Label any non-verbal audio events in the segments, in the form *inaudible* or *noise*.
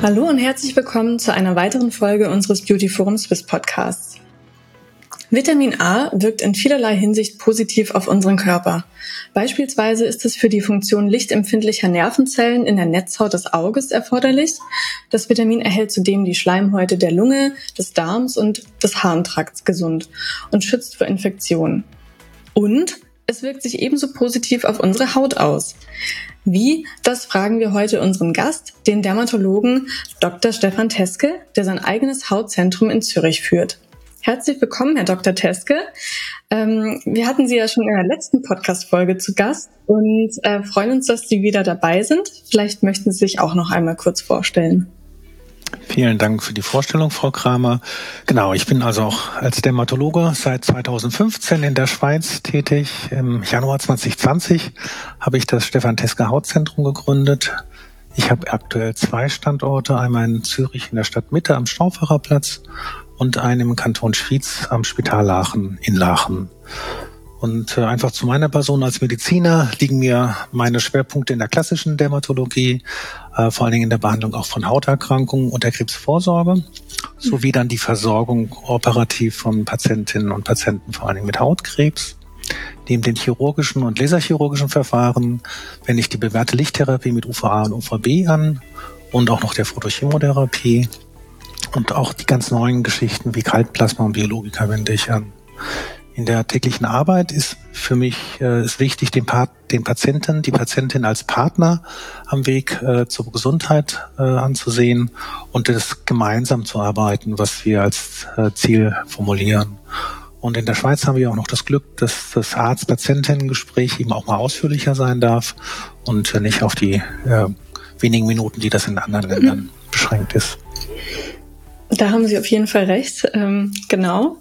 Hallo und herzlich willkommen zu einer weiteren Folge unseres Beauty Forum Swiss Podcasts. Vitamin A wirkt in vielerlei Hinsicht positiv auf unseren Körper. Beispielsweise ist es für die Funktion lichtempfindlicher Nervenzellen in der Netzhaut des Auges erforderlich. Das Vitamin erhält zudem die Schleimhäute der Lunge, des Darms und des Harntrakts gesund und schützt vor Infektionen. Und es wirkt sich ebenso positiv auf unsere Haut aus. Wie? Das fragen wir heute unseren Gast, den Dermatologen Dr. Stefan Teske, der sein eigenes Hautzentrum in Zürich führt. Herzlich willkommen, Herr Dr. Teske. Ähm, wir hatten Sie ja schon in der letzten Podcast-Folge zu Gast und äh, freuen uns, dass Sie wieder dabei sind. Vielleicht möchten Sie sich auch noch einmal kurz vorstellen. Vielen Dank für die Vorstellung, Frau Kramer. Genau, ich bin also auch als Dermatologe seit 2015 in der Schweiz tätig. Im Januar 2020 habe ich das Stefan Teske Hautzentrum gegründet. Ich habe aktuell zwei Standorte, einmal in Zürich in der Stadtmitte am Stauffacherplatz und einen im Kanton Schwyz am Spital Lachen in Lachen. Und äh, einfach zu meiner Person als Mediziner liegen mir meine Schwerpunkte in der klassischen Dermatologie, äh, vor allen Dingen in der Behandlung auch von Hauterkrankungen und der Krebsvorsorge, sowie dann die Versorgung operativ von Patientinnen und Patienten, vor allen Dingen mit Hautkrebs. Neben den chirurgischen und laserchirurgischen Verfahren wende ich die bewährte Lichttherapie mit UVA und UVB an und auch noch der Photochemotherapie und auch die ganz neuen Geschichten wie Kaltplasma und Biologika wende ich an in der täglichen Arbeit ist für mich äh, ist wichtig, den, Part, den Patienten, die Patientin als Partner am Weg äh, zur Gesundheit äh, anzusehen und das gemeinsam zu arbeiten, was wir als äh, Ziel formulieren. Und in der Schweiz haben wir auch noch das Glück, dass das Arzt-Patientinnen-Gespräch eben auch mal ausführlicher sein darf und nicht auf die äh, wenigen Minuten, die das in anderen Ländern mhm. beschränkt ist. Da haben Sie auf jeden Fall recht. Ähm, genau.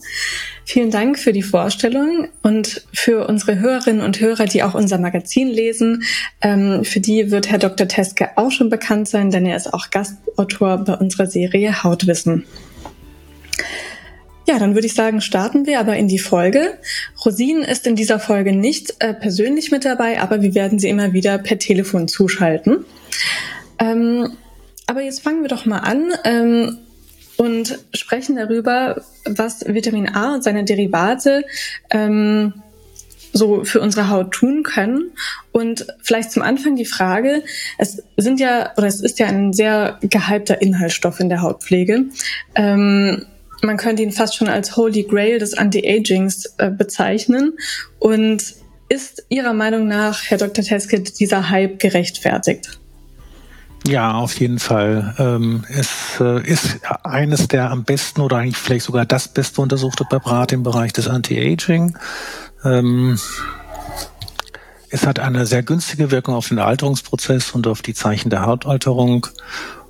Vielen Dank für die Vorstellung und für unsere Hörerinnen und Hörer, die auch unser Magazin lesen. Ähm, für die wird Herr Dr. Teske auch schon bekannt sein, denn er ist auch Gastautor bei unserer Serie Hautwissen. Ja, dann würde ich sagen, starten wir aber in die Folge. Rosin ist in dieser Folge nicht äh, persönlich mit dabei, aber wir werden sie immer wieder per Telefon zuschalten. Ähm, aber jetzt fangen wir doch mal an. Ähm, und sprechen darüber, was Vitamin A und seine Derivate ähm, so für unsere Haut tun können. Und vielleicht zum Anfang die Frage, es sind ja, oder es ist ja ein sehr gehypter Inhaltsstoff in der Hautpflege. Ähm, man könnte ihn fast schon als Holy Grail des Anti-Agings äh, bezeichnen. Und ist Ihrer Meinung nach, Herr Dr. Teske, dieser Hype gerechtfertigt? Ja, auf jeden Fall. Ähm, es äh, ist eines der am besten oder eigentlich vielleicht sogar das beste untersuchte Präparat im Bereich des Anti-Aging. Ähm, es hat eine sehr günstige Wirkung auf den Alterungsprozess und auf die Zeichen der Hautalterung.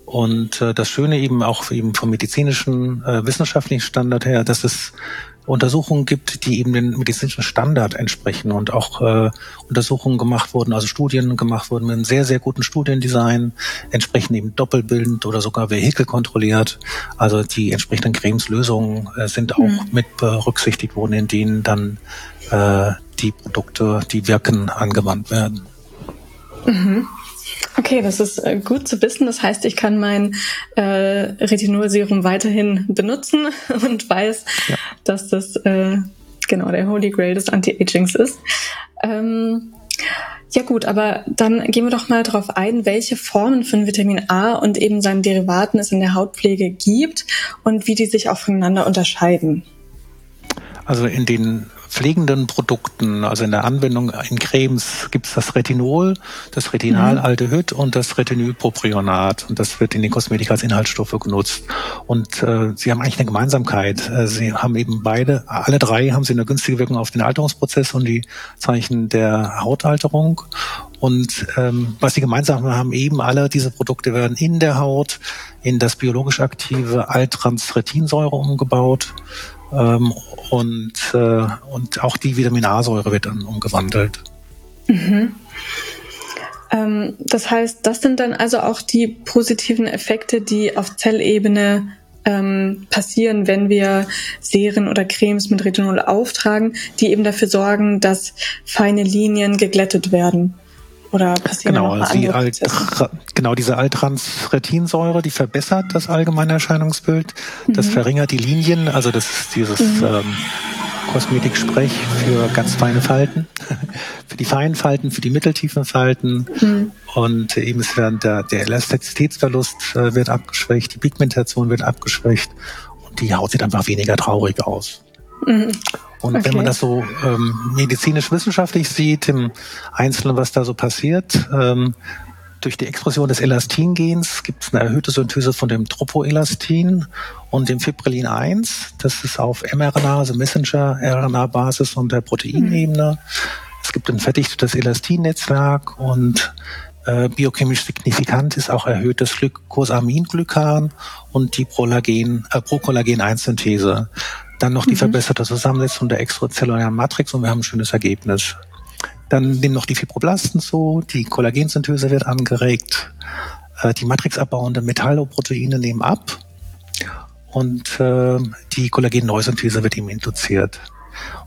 Und äh, das Schöne eben auch eben vom medizinischen, äh, wissenschaftlichen Standard her, dass es Untersuchungen gibt, die eben den medizinischen Standard entsprechen und auch äh, Untersuchungen gemacht wurden, also Studien gemacht wurden mit einem sehr, sehr guten Studiendesign, entsprechend eben doppelbildend oder sogar vehikelkontrolliert. Also die entsprechenden Cremeslösungen äh, sind auch mhm. mit berücksichtigt worden, in denen dann äh, die Produkte, die wirken, angewandt werden. Mhm. Okay, das ist äh, gut zu wissen. Das heißt, ich kann mein äh, Retinolserum weiterhin benutzen *laughs* und weiß, ja. dass das äh, genau der Holy Grail des Anti-Agings ist. Ähm, Ja gut, aber dann gehen wir doch mal darauf ein, welche Formen von Vitamin A und eben seinen Derivaten es in der Hautpflege gibt und wie die sich auch voneinander unterscheiden. Also in den pflegenden Produkten, also in der Anwendung in Cremes, gibt es das Retinol, das Retinalaldehyd mhm. und das Retinylpropionat. Und das wird in den Kosmetik als Inhaltsstoffe genutzt. Und äh, sie haben eigentlich eine Gemeinsamkeit. Äh, sie haben eben beide, alle drei haben sie eine günstige Wirkung auf den Alterungsprozess und die Zeichen der Hautalterung. Und ähm, was sie gemeinsam haben, eben alle diese Produkte werden in der Haut in das biologisch aktive Altransretinsäure umgebaut. Ähm, und, äh, und auch die Vitamin A-Säure wird dann umgewandelt. Mhm. Ähm, das heißt, das sind dann also auch die positiven Effekte, die auf Zellebene ähm, passieren, wenn wir Serien oder Cremes mit Retinol auftragen, die eben dafür sorgen, dass feine Linien geglättet werden. Oder passieren genau, noch die Alt, genau diese Altransretinsäure, die verbessert das allgemeine Erscheinungsbild. Das mhm. verringert die Linien, also das ist dieses mhm. ähm, Kosmetiksprech für ganz feine Falten, *laughs* für die feinen Falten, für die mitteltiefen Falten. Mhm. Und eben ist der, der Elastizitätsverlust äh, wird abgeschwächt, die Pigmentation wird abgeschwächt und die Haut sieht einfach weniger traurig aus. Mhm. Und okay. wenn man das so ähm, medizinisch-wissenschaftlich sieht, im Einzelnen, was da so passiert, ähm, durch die Expression des Elastingens gibt es eine erhöhte Synthese von dem Tropoelastin und dem Fibrillin 1. Das ist auf mRNA, also Messenger-RNA-Basis und der Proteinebene. Mhm. Es gibt ein verdichtetes Elastinnetzwerk und äh, biochemisch signifikant ist auch erhöhtes Glycosaminglykan und die Prolagen, äh, Procollagen-1-Synthese. Dann noch die mhm. verbesserte Zusammensetzung der extrazellulären Matrix und wir haben ein schönes Ergebnis. Dann nehmen noch die Fibroblasten zu, die Kollagensynthese wird angeregt, äh, die matrixabbauenden Metalloproteine nehmen ab und äh, die Kollagen-Neusynthese wird eben induziert.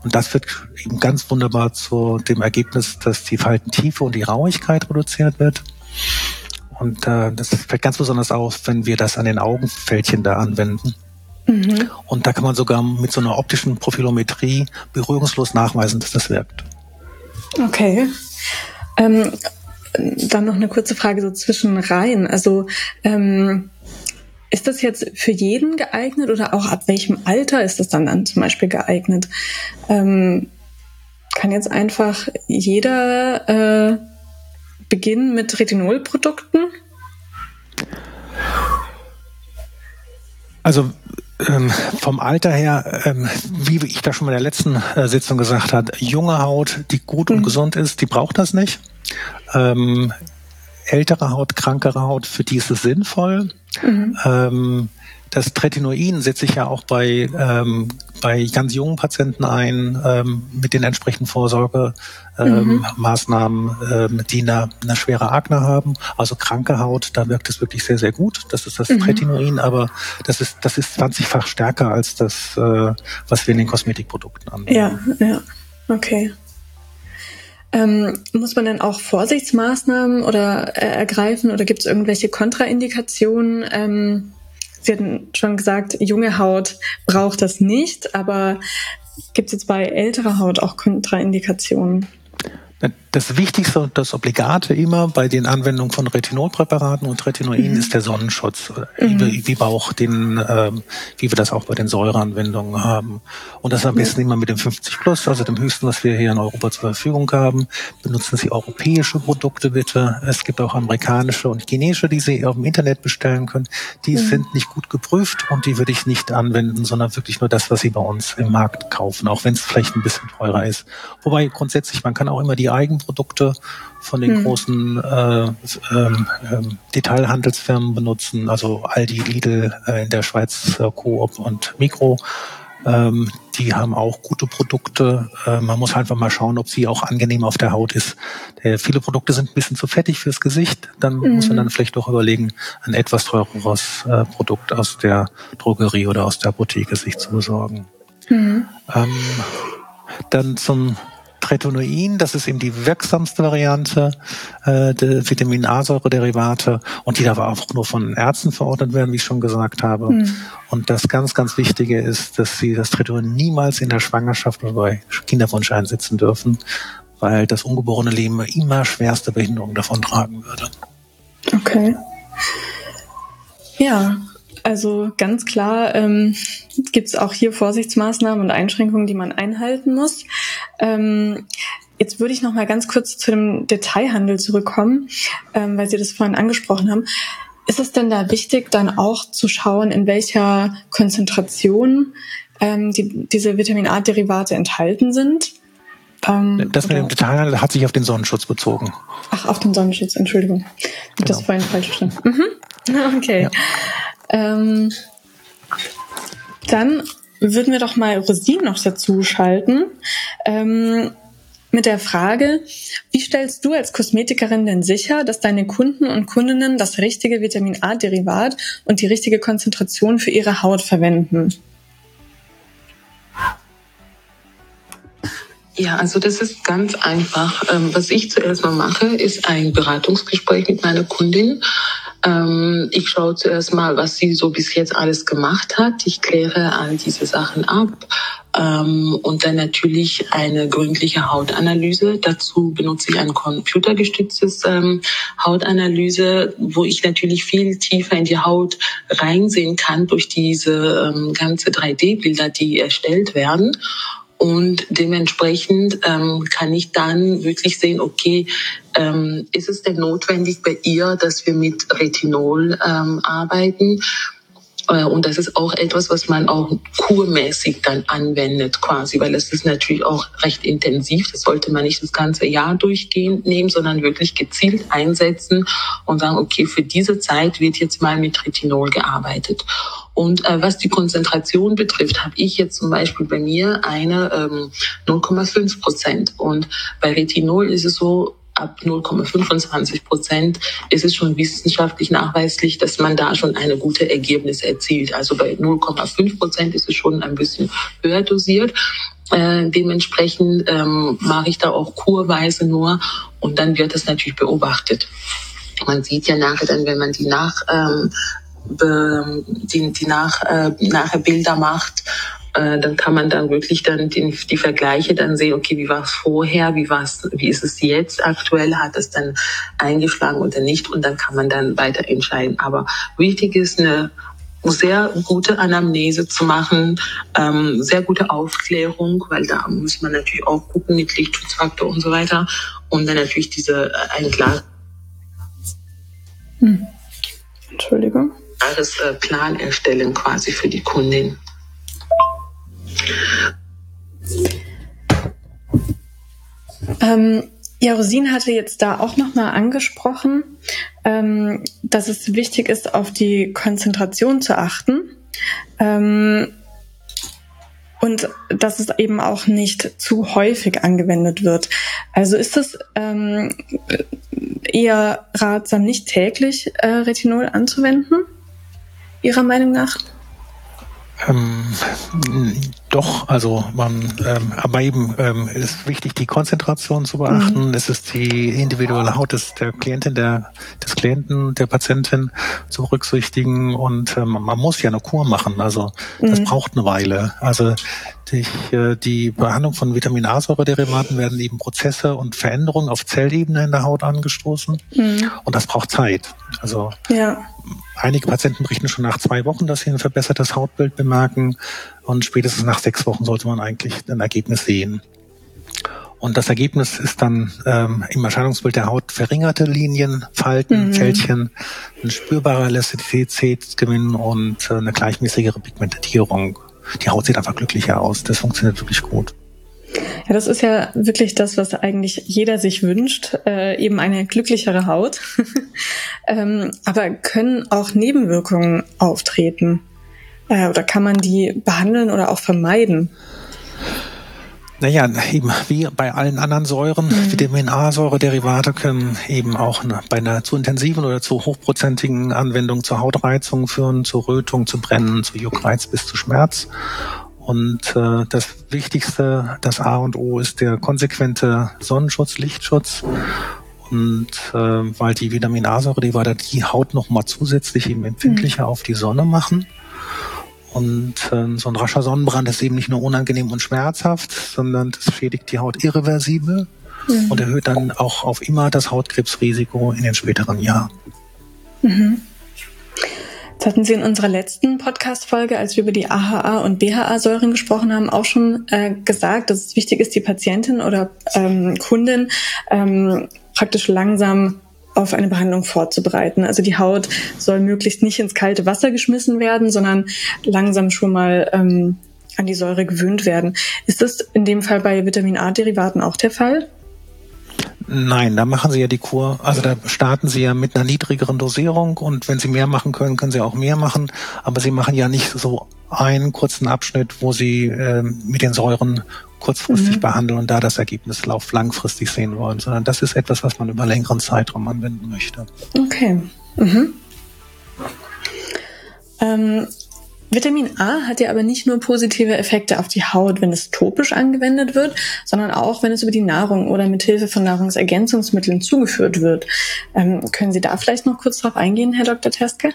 Und das wird eben ganz wunderbar zu dem Ergebnis, dass die Faltentiefe und die Rauigkeit reduziert wird. Und äh, das fällt ganz besonders auf, wenn wir das an den Augenfältchen da anwenden. Mhm. Und da kann man sogar mit so einer optischen Profilometrie berührungslos nachweisen, dass das wirkt. Okay. Ähm, dann noch eine kurze Frage so zwischen rein. Also ähm, ist das jetzt für jeden geeignet oder auch ab welchem Alter ist das dann, dann zum Beispiel geeignet? Ähm, kann jetzt einfach jeder äh, beginnen mit Retinolprodukten? Also ähm, vom Alter her, ähm, wie ich da schon mal in der letzten äh, Sitzung gesagt habe, junge Haut, die gut mhm. und gesund ist, die braucht das nicht. Ähm, ältere Haut, krankere Haut, für die ist es sinnvoll. Mhm. Das Tretinoin setze ich ja auch bei, ähm, bei ganz jungen Patienten ein, ähm, mit den entsprechenden Vorsorgemaßnahmen, ähm, mhm. die eine, eine schwere Akne haben, also kranke Haut, da wirkt es wirklich sehr, sehr gut. Das ist das mhm. Tretinoin, aber das ist, das ist 20-fach stärker als das, äh, was wir in den Kosmetikprodukten anwenden. Ja, ja, okay. Ähm, muss man denn auch Vorsichtsmaßnahmen oder äh, ergreifen oder gibt es irgendwelche Kontraindikationen? Ähm, Sie hatten schon gesagt, junge Haut braucht das nicht, aber gibt es jetzt bei älterer Haut auch Kontraindikationen? Das Wichtigste und das Obligate immer bei den Anwendungen von Retinolpräparaten und Retinoin mhm. ist der Sonnenschutz, mhm. wie, wie, auch den, ähm, wie wir das auch bei den Säureanwendungen haben. Und das am besten immer mit dem 50 Plus, also dem höchsten, was wir hier in Europa zur Verfügung haben. Benutzen Sie europäische Produkte bitte. Es gibt auch amerikanische und chinesische, die Sie auf dem Internet bestellen können. Die mhm. sind nicht gut geprüft und die würde ich nicht anwenden, sondern wirklich nur das, was Sie bei uns im Markt kaufen, auch wenn es vielleicht ein bisschen teurer ist. Wobei grundsätzlich, man kann auch immer die Eigenprodukte von den hm. großen äh, ähm, ähm, Detailhandelsfirmen benutzen, also Aldi, Lidl äh, in der Schweiz, äh, Coop und Mikro. Ähm, die haben auch gute Produkte. Äh, man muss einfach mal schauen, ob sie auch angenehm auf der Haut ist. Der, viele Produkte sind ein bisschen zu fettig fürs Gesicht. Dann mhm. muss man dann vielleicht doch überlegen, ein etwas teureres äh, Produkt aus der Drogerie oder aus der Apotheke sich zu besorgen. Mhm. Ähm, dann zum Tretinoin, das ist eben die wirksamste Variante äh, der Vitamin A-Säure-Derivate und die darf auch nur von Ärzten verordnet werden, wie ich schon gesagt habe. Mhm. Und das ganz, ganz Wichtige ist, dass sie das Tretinoin niemals in der Schwangerschaft oder bei Kinderwunsch einsetzen dürfen, weil das ungeborene Leben immer schwerste Behinderung davon tragen würde. Okay. Ja, also ganz klar ähm, gibt es auch hier Vorsichtsmaßnahmen und Einschränkungen, die man einhalten muss. Ähm, jetzt würde ich noch mal ganz kurz zu dem Detailhandel zurückkommen, ähm, weil Sie das vorhin angesprochen haben. Ist es denn da wichtig, dann auch zu schauen, in welcher Konzentration ähm, die, diese Vitamin A-Derivate enthalten sind? Ähm, das mit dem Detailhandel hat sich auf den Sonnenschutz bezogen. Ach, auf den Sonnenschutz, Entschuldigung. Genau. Das vorhin falsch verstanden. Mhm. *laughs* Okay. Ja. Ähm, dann würden wir doch mal Rosinen noch dazu schalten. Ähm, mit der Frage, wie stellst du als Kosmetikerin denn sicher, dass deine Kunden und Kundinnen das richtige Vitamin A-Derivat und die richtige Konzentration für ihre Haut verwenden? Ja, also das ist ganz einfach. Ähm, was ich zuerst mal mache, ist ein Beratungsgespräch mit meiner Kundin. Ähm, ich schaue zuerst mal, was sie so bis jetzt alles gemacht hat. Ich kläre all diese Sachen ab. Ähm, und dann natürlich eine gründliche Hautanalyse. Dazu benutze ich ein computergestütztes Hautanalyse, wo ich natürlich viel tiefer in die Haut reinsehen kann durch diese ganze 3D-Bilder, die erstellt werden. Und dementsprechend ähm, kann ich dann wirklich sehen, okay, ähm, ist es denn notwendig bei ihr, dass wir mit Retinol ähm, arbeiten? Äh, und das ist auch etwas, was man auch kurmäßig dann anwendet quasi, weil es ist natürlich auch recht intensiv. Das sollte man nicht das ganze Jahr durchgehend nehmen, sondern wirklich gezielt einsetzen und sagen, okay, für diese Zeit wird jetzt mal mit Retinol gearbeitet. Und äh, was die Konzentration betrifft, habe ich jetzt zum Beispiel bei mir eine ähm, 0,5 Prozent. Und bei Retinol ist es so, ab 0,25 Prozent ist es schon wissenschaftlich nachweislich, dass man da schon eine gute Ergebnis erzielt. Also bei 0,5 Prozent ist es schon ein bisschen höher dosiert. Äh, dementsprechend ähm, mache ich da auch kurweise nur und dann wird das natürlich beobachtet. Man sieht ja nachher dann, wenn man die nach ähm, die, die nach, äh, nachher Bilder macht, äh, dann kann man dann wirklich dann die, die Vergleiche dann sehen, okay, wie war es vorher, wie war wie ist es jetzt aktuell, hat es dann eingeschlagen oder nicht und dann kann man dann weiter entscheiden. Aber wichtig ist eine sehr gute Anamnese zu machen, ähm, sehr gute Aufklärung, weil da muss man natürlich auch gucken mit Lichtschutzfaktor und so weiter und dann natürlich diese äh, ein klar. Hm. Entschuldigung. Klares äh, erstellen quasi für die Kundin. Ähm, ja, Rosin hatte jetzt da auch nochmal angesprochen, ähm, dass es wichtig ist, auf die Konzentration zu achten. Ähm, und dass es eben auch nicht zu häufig angewendet wird. Also ist es ähm, eher ratsam, nicht täglich äh, Retinol anzuwenden, Ihrer Meinung nach? Ähm, doch, also man, ähm, aber eben ähm, ist wichtig, die Konzentration zu beachten. Mhm. Es ist die individuelle Haut des, der Klientin, der, des Klienten, der Patientin zu berücksichtigen und ähm, man muss ja eine Kur machen. Also das mhm. braucht eine Weile. Also die, äh, die Behandlung von Vitamin A-Säure-Derivaten werden eben Prozesse und Veränderungen auf Zellebene in der Haut angestoßen mhm. und das braucht Zeit. Also ja. einige Patienten berichten schon nach zwei Wochen, dass sie ein verbessertes Hautbild bemerken. Und spätestens nach sechs Wochen sollte man eigentlich ein Ergebnis sehen. Und das Ergebnis ist dann ähm, im Erscheinungsbild der Haut verringerte Linien, Falten, mhm. Fältchen, ein spürbarer Elastizität und äh, eine gleichmäßigere Pigmentierung. Die Haut sieht einfach glücklicher aus. Das funktioniert wirklich gut. Ja, das ist ja wirklich das, was eigentlich jeder sich wünscht, äh, eben eine glücklichere Haut. *laughs* ähm, aber können auch Nebenwirkungen auftreten? Äh, oder kann man die behandeln oder auch vermeiden? Naja, eben wie bei allen anderen Säuren, mhm. Vitamin A-Säure-Derivate können eben auch bei einer zu intensiven oder zu hochprozentigen Anwendung zur Hautreizung führen, zur Rötung, zu Brennen, zu Juckreiz bis zu Schmerz. Und äh, das Wichtigste, das A und O, ist der konsequente Sonnenschutz, Lichtschutz. Und äh, weil die Vitamin A-Säure-Derivate die Haut nochmal zusätzlich eben empfindlicher mhm. auf die Sonne machen. Und äh, so ein rascher Sonnenbrand ist eben nicht nur unangenehm und schmerzhaft, sondern das schädigt die Haut irreversibel. mhm. und erhöht dann auch auf immer das Hautkrebsrisiko in den späteren Jahren. Mhm. Das hatten Sie in unserer letzten Podcast-Folge, als wir über die AHA und BHA-Säuren gesprochen haben, auch schon äh, gesagt, dass es wichtig ist, die Patientin oder ähm, Kundin ähm, praktisch langsam auf eine Behandlung vorzubereiten. Also die Haut soll möglichst nicht ins kalte Wasser geschmissen werden, sondern langsam schon mal ähm, an die Säure gewöhnt werden. Ist das in dem Fall bei Vitamin A-Derivaten auch der Fall? Nein, da machen Sie ja die Kur, also da starten Sie ja mit einer niedrigeren Dosierung und wenn Sie mehr machen können, können Sie auch mehr machen, aber Sie machen ja nicht so einen kurzen Abschnitt, wo Sie äh, mit den Säuren kurzfristig mhm. behandeln und da das Ergebnislauf langfristig sehen wollen, sondern das ist etwas, was man über längeren Zeitraum anwenden möchte. Okay. Mhm. Ähm, Vitamin A hat ja aber nicht nur positive Effekte auf die Haut, wenn es topisch angewendet wird, sondern auch, wenn es über die Nahrung oder mit Hilfe von Nahrungsergänzungsmitteln zugeführt wird. Ähm, können Sie da vielleicht noch kurz drauf eingehen, Herr Dr. Teske?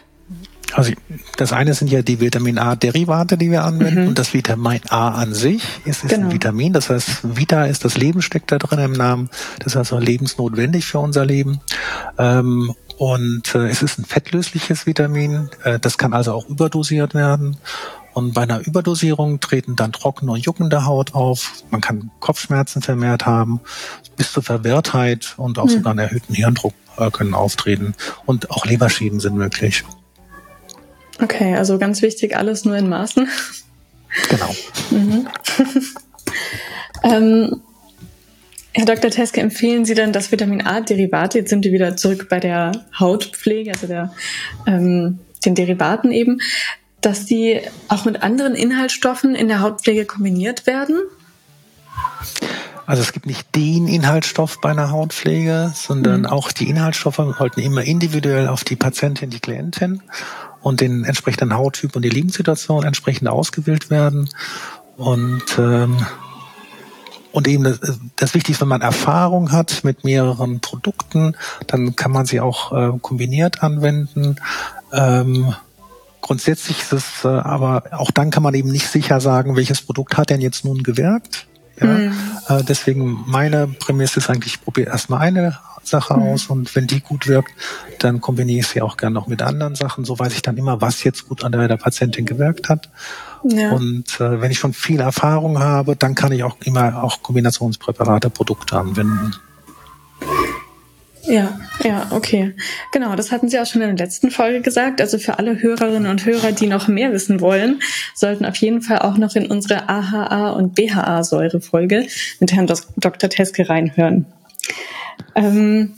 Also das eine sind ja die Vitamin A-Derivate, die wir anwenden, mhm. und das Vitamin A an sich ist, ist genau. ein Vitamin. Das heißt, Vita ist das Leben, steckt da drin im Namen. Das ist also lebensnotwendig für unser Leben. Ähm, und äh, es ist ein fettlösliches Vitamin. Äh, das kann also auch überdosiert werden. Und bei einer Überdosierung treten dann trockene und juckende Haut auf. Man kann Kopfschmerzen vermehrt haben, bis zur Verwirrtheit und auch mhm. sogar einen erhöhten Hirndruck äh, können auftreten. Und auch Leberschäden sind möglich. Okay, also ganz wichtig, alles nur in Maßen. Genau. Mhm. *laughs* ähm, Herr Dr. Teske, empfehlen Sie denn das Vitamin A-Derivate? Jetzt sind wir wieder zurück bei der Hautpflege, also der, ähm, den Derivaten eben, dass die auch mit anderen Inhaltsstoffen in der Hautpflege kombiniert werden? Also es gibt nicht den Inhaltsstoff bei einer Hautpflege, sondern mhm. auch die Inhaltsstoffe sollten immer individuell auf die Patientin, die Klientin und den entsprechenden Hauttyp und die Lebenssituation entsprechend ausgewählt werden. Und ähm, und eben das, das Wichtigste, wenn man Erfahrung hat mit mehreren Produkten, dann kann man sie auch äh, kombiniert anwenden. Ähm, grundsätzlich ist es äh, aber auch dann kann man eben nicht sicher sagen, welches Produkt hat denn jetzt nun gewirkt. Ja? Mhm. Äh, deswegen meine Prämisse ist eigentlich, ich probiere erstmal eine Sache mhm. aus und wenn die gut wirkt, dann kombiniere ich sie auch gerne noch mit anderen Sachen. So weiß ich dann immer, was jetzt gut an der, der Patientin gewirkt hat. Ja. Und äh, wenn ich schon viel Erfahrung habe, dann kann ich auch immer auch Kombinationspräparate, Produkte anwenden. Ja, ja, okay. Genau, das hatten Sie auch schon in der letzten Folge gesagt. Also für alle Hörerinnen und Hörer, die noch mehr wissen wollen, sollten auf jeden Fall auch noch in unsere AHA und BHA-Säure-Folge mit Herrn Dr. Teske reinhören. Ähm,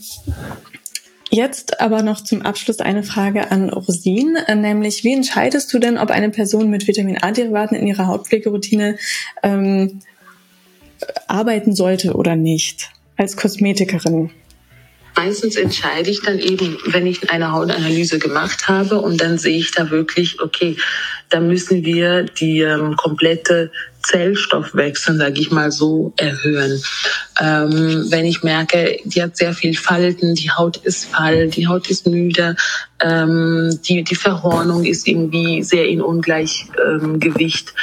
Jetzt aber noch zum Abschluss eine Frage an Rosin, äh, nämlich wie entscheidest du denn, ob eine Person mit Vitamin A-Derivaten in ihrer Hautpflegeroutine ähm, arbeiten sollte oder nicht als Kosmetikerin? Meistens entscheide ich dann eben, wenn ich eine Hautanalyse gemacht habe und dann sehe ich da wirklich, okay, da müssen wir die ähm, komplette Zellstoffwechsel, sage ich mal so, erhöhen. Ähm, wenn ich merke, die hat sehr viel Falten, die Haut ist fahl, die Haut ist müde, ähm, die, die Verhornung ist irgendwie sehr in Ungleichgewicht,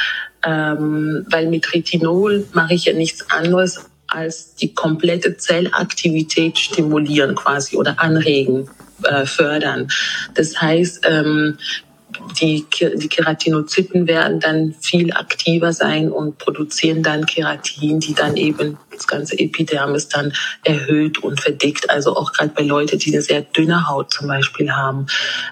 ähm, weil mit Retinol mache ich ja nichts anderes als die komplette Zellaktivität stimulieren quasi oder anregen, äh, fördern. Das heißt, ähm, die, die Keratinozyten werden dann viel aktiver sein und produzieren dann Keratin, die dann eben das ganze Epidermis dann erhöht und verdickt. Also auch gerade bei Leuten, die eine sehr dünne Haut zum Beispiel haben.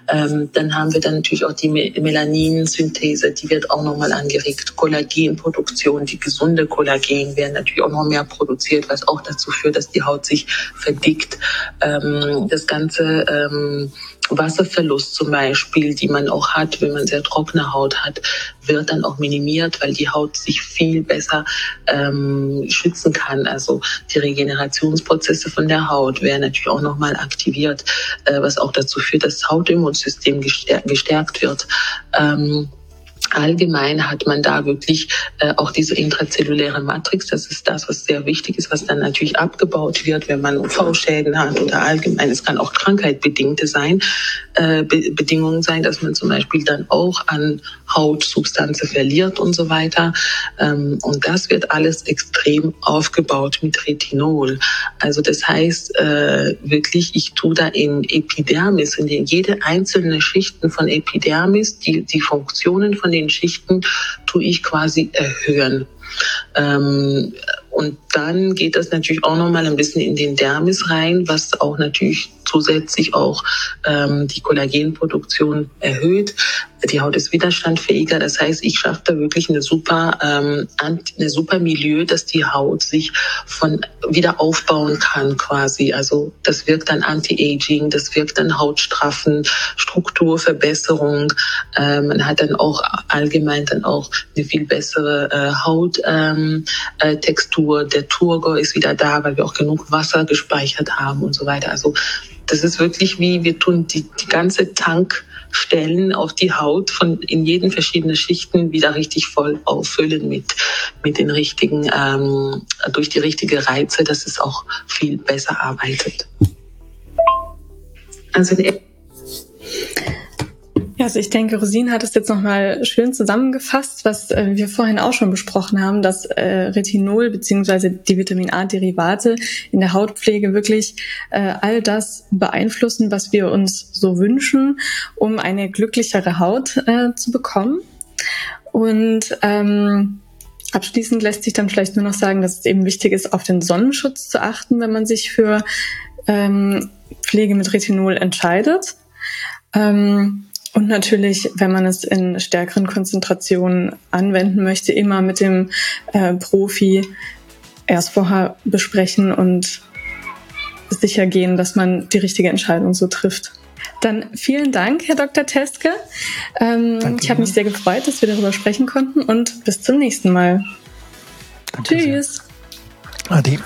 Ähm, dann haben wir dann natürlich auch die Melaninsynthese, die wird auch nochmal angeregt. Kollagenproduktion, die gesunde Kollagen werden natürlich auch noch mehr produziert, was auch dazu führt, dass die Haut sich verdickt. Ähm, das ganze ähm, Wasserverlust zum Beispiel, die man auch hat, wenn man sehr trockene Haut hat, wird dann auch minimiert, weil die Haut sich viel besser ähm, schützen kann. Also die Regenerationsprozesse von der Haut werden natürlich auch nochmal aktiviert, äh, was auch dazu führt, dass das Hautimmunsystem gestärkt wird. Ähm, allgemein hat man da wirklich äh, auch diese intrazelluläre Matrix. Das ist das, was sehr wichtig ist, was dann natürlich abgebaut wird, wenn man UV-Schäden hat oder allgemein. Es kann auch krankheitbedingte sein, äh, Be Bedingungen sein, dass man zum Beispiel dann auch an Hautsubstanzen verliert und so weiter. Ähm, und das wird alles extrem aufgebaut mit Retinol. Also das heißt äh, wirklich, ich tue da in Epidermis, in jede einzelne Schichten von Epidermis, die, die Funktionen von den Schichten tue ich quasi erhöhen. Ähm, und dann geht das natürlich auch nochmal ein bisschen in den Dermis rein, was auch natürlich zusätzlich auch ähm, die Kollagenproduktion erhöht. Die Haut ist widerstandfähiger. Das heißt, ich schaffe da wirklich eine super, ähm, eine super Milieu, dass die Haut sich von wieder aufbauen kann quasi. Also das wirkt dann Anti-Aging, das wirkt dann Hautstraffen, Strukturverbesserung. Ähm, man hat dann auch allgemein dann auch eine viel bessere äh, Hauttextur. Ähm, äh, Der Turgor ist wieder da, weil wir auch genug Wasser gespeichert haben und so weiter. Also das ist wirklich wie, wir tun die, die ganze Tankstellen auf die Haut von in jeden verschiedenen Schichten wieder richtig voll auffüllen mit, mit den richtigen, ähm, durch die richtige Reize, dass es auch viel besser arbeitet. Also also ich denke, Rosin hat es jetzt nochmal schön zusammengefasst, was äh, wir vorhin auch schon besprochen haben, dass äh, Retinol beziehungsweise die Vitamin A-Derivate in der Hautpflege wirklich äh, all das beeinflussen, was wir uns so wünschen, um eine glücklichere Haut äh, zu bekommen. Und ähm, abschließend lässt sich dann vielleicht nur noch sagen, dass es eben wichtig ist, auf den Sonnenschutz zu achten, wenn man sich für ähm, Pflege mit Retinol entscheidet. Ähm, und natürlich, wenn man es in stärkeren Konzentrationen anwenden möchte, immer mit dem äh, Profi erst vorher besprechen und sicher gehen, dass man die richtige Entscheidung so trifft. Dann vielen Dank, Herr Dr. Teske. Ähm, ich habe mich sehr gefreut, dass wir darüber sprechen konnten und bis zum nächsten Mal. Danke Tschüss. Sehr. Adi.